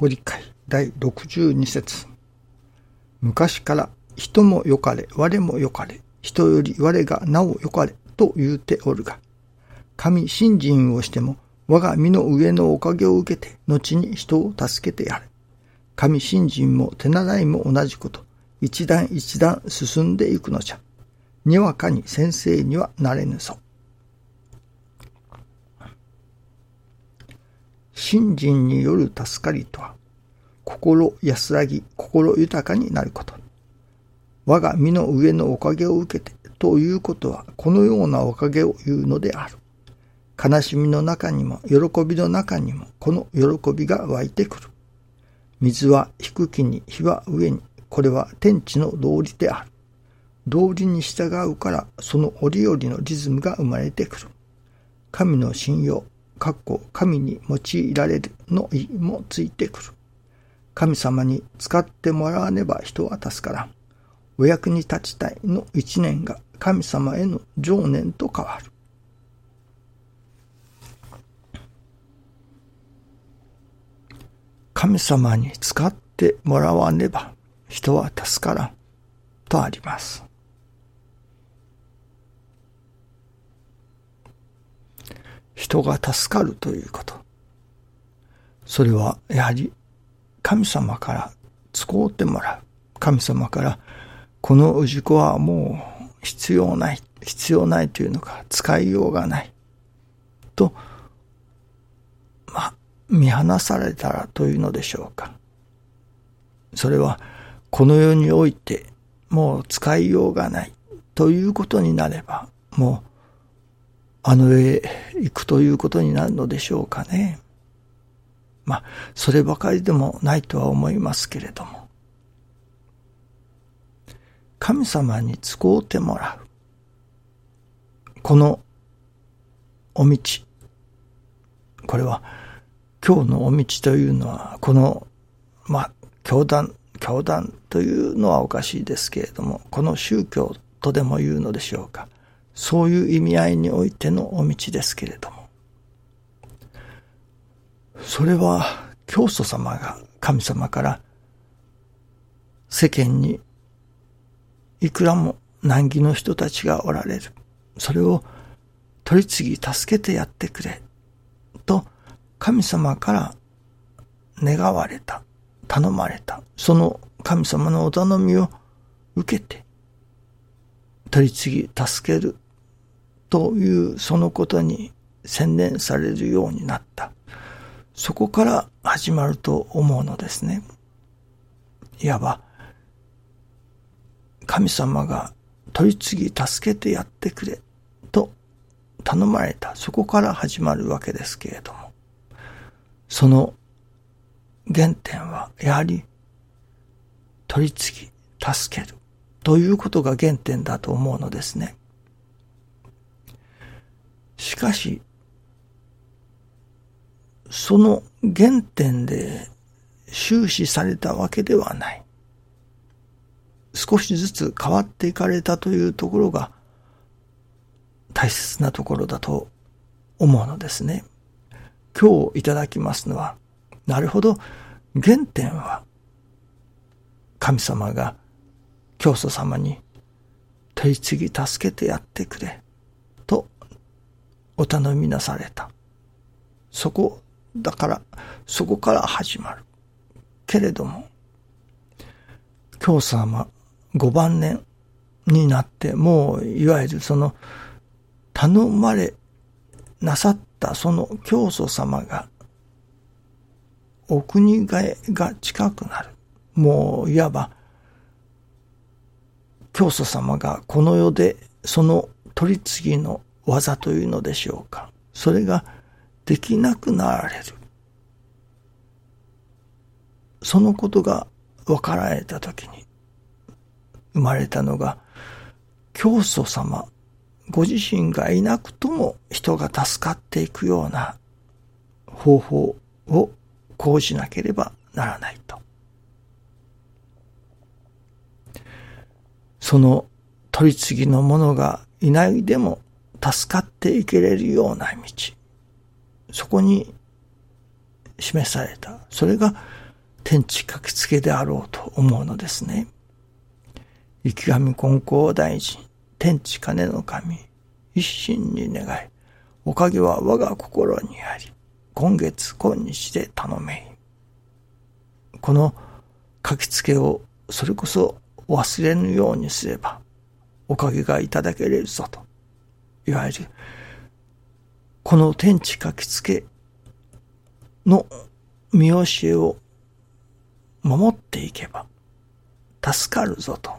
ご理解第62節昔から人もよかれ、我もよかれ、人より我がなおよかれ、と言うておるが、神信心をしても、我が身の上のおかげを受けて、後に人を助けてやれ。神信心も手習いも同じこと、一段一段進んでいくのじゃ。にわかに先生にはなれぬぞ。信心による助かりとは、心安らぎ、心豊かになること。我が身の上のおかげを受けてということは、このようなおかげを言うのである。悲しみの中にも、喜びの中にも、この喜びが湧いてくる。水は低きに、火は上に、これは天地の道理である。道理に従うから、その折々のリズムが生まれてくる。神の信用、かっこ神に用いられるの意もついてくる。神様に使ってもらわねば人は助からん。お役に立ちたいの一年が神様への情念と変わる。神様に使ってもらわねば人は助からんとあります。人が助かるということ。それはやはり神様から使うてもらう。神様からこの氏子はもう必要ない。必要ないというのか使いようがない。と、まあ、見放されたらというのでしょうか。それはこの世においてもう使いようがないということになれば、もうあの世へ行くということになるのでしょうかね。まあ、そればかりでもないとは思いますけれども。神様に使うてもらう。このお道。これは、今日のお道というのは、この、まあ、教団、教団というのはおかしいですけれども、この宗教とでも言うのでしょうか。そういう意味合いにおいてのお道ですけれども。それは教祖様が神様から世間にいくらも難儀の人たちがおられる。それを取り次ぎ助けてやってくれ。と神様から願われた。頼まれた。その神様のお頼みを受けて取り次ぎ助けるというそのことに専念されるようになった。そこから始まると思うのですね。いわば、神様が取り次ぎ助けてやってくれと頼まれた。そこから始まるわけですけれども、その原点はやはり取り次ぎ助けるということが原点だと思うのですね。しかし、その原点で終始されたわけではない。少しずつ変わっていかれたというところが大切なところだと思うのですね。今日いただきますのは、なるほど、原点は神様が教祖様に取り次ぎ助けてやってくれとお頼みなされた。そこ、だから、そこから始まる。けれども、教祖様5番年になって、もう、いわゆるその、頼まれなさったその教祖様が、お国替えが近くなる。もう、いわば、教祖様がこの世でその取り次ぎの技というのでしょうか。それができなくなられる。そのことが分かられたときに、生まれたのが、教祖様、ご自身がいなくとも人が助かっていくような方法を講じなければならないと。その取り次ぎの者がいないでも助かっていけれるような道。そこに示された。それが天地書きつけであろうと思うのですね。生神金光大臣、天地金の神、一心に願い、おかげは我が心にあり、今月今日で頼めい。この書きつけをそれこそ忘れぬようにすれば、おかげがいただけれるぞと。いわゆる、この天地書きつけの見教えを守っていけば、助かるぞと、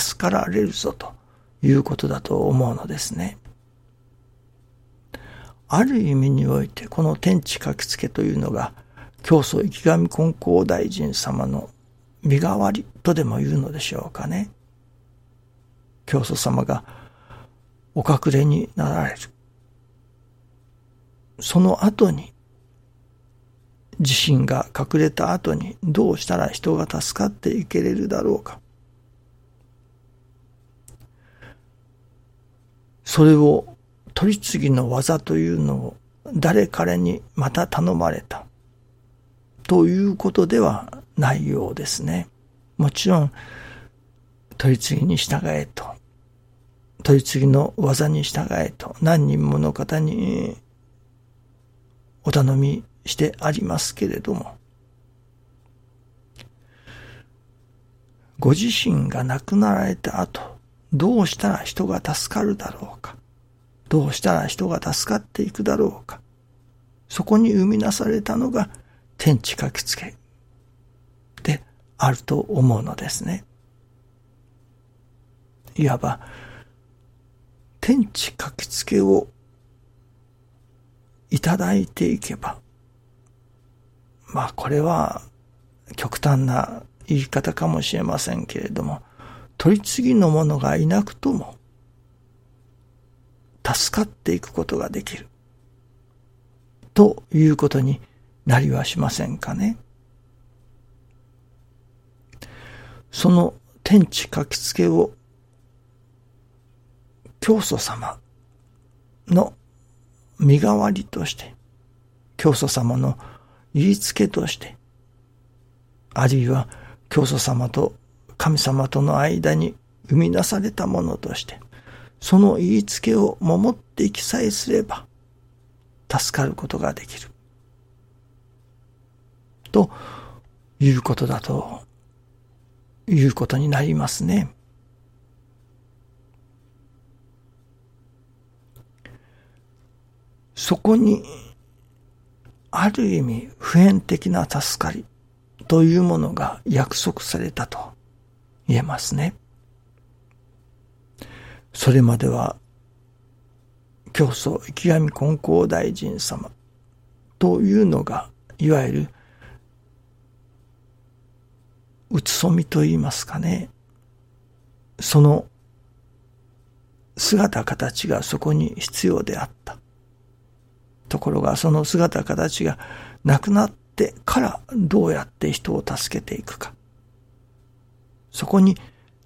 助かられるぞということだと思うのですね。ある意味において、この天地書きつけというのが、教祖生神金光大臣様の身代わりとでも言うのでしょうかね。教祖様がお隠れになられる。その後に、地震が隠れた後にどうしたら人が助かっていけれるだろうか。それを取り次ぎの技というのを誰彼にまた頼まれた。ということではないようですね。もちろん、取り次ぎに従えと、取り次ぎの技に従えと、何人もの方にお頼みしてありますけれども、ご自身が亡くなられた後、どうしたら人が助かるだろうか。どうしたら人が助かっていくだろうか。そこに生み出されたのが天地書きつけであると思うのですね。いわば、天地書きつけをいただいていけば、まあこれは極端な言い方かもしれませんけれども、取り次ぎの者がいなくとも、助かっていくことができる。ということになりはしませんかね。その天地書きつけを教祖様の身代わりとして、教祖様の言いつけとして、あるいは教祖様と神様との間に生み出されたものとして、その言いつけを守っていきさえすれば、助かることができる。ということだと、いうことになりますね。そこに、ある意味普遍的な助かりというものが約束されたと言えますね。それまでは、教祖生き神金光大臣様というのが、いわゆる、うつそみと言いますかね。その姿形がそこに必要であった。ところがその姿形がなくなってからどうやって人を助けていくか。そこに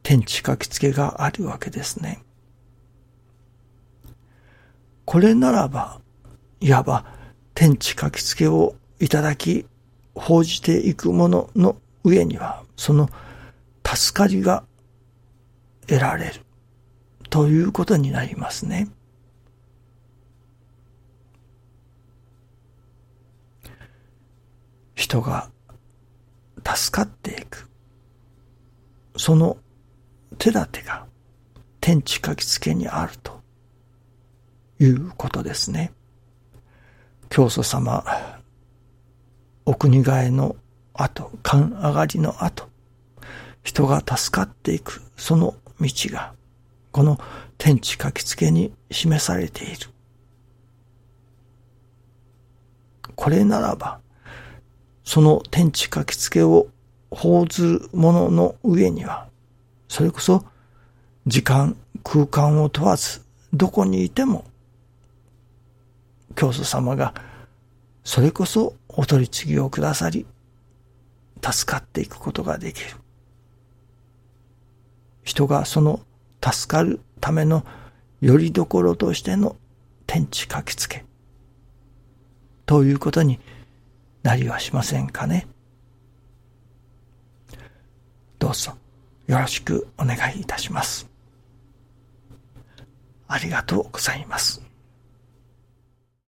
天地書きつけがあるわけですね。これならば、いわば天地書きつけをいただき、報じていくものの上には、その助かりが得られるということになりますね。人が助かっていく。その手立てが天地書きつけにあるということですね。教祖様、お国替えの後、勘上がりの後、人が助かっていくその道が、この天地書きつけに示されている。これならば、その天地書きつけを報ずるものの上には、それこそ時間、空間を問わず、どこにいても教祖様が、それこそお取り次ぎをくださり、助かっていくことができる。人がその助かるためのよりどころとしての天地書きつけ。ということになりはしませんかね。どうぞよろしくお願いいたします。ありがとうございます。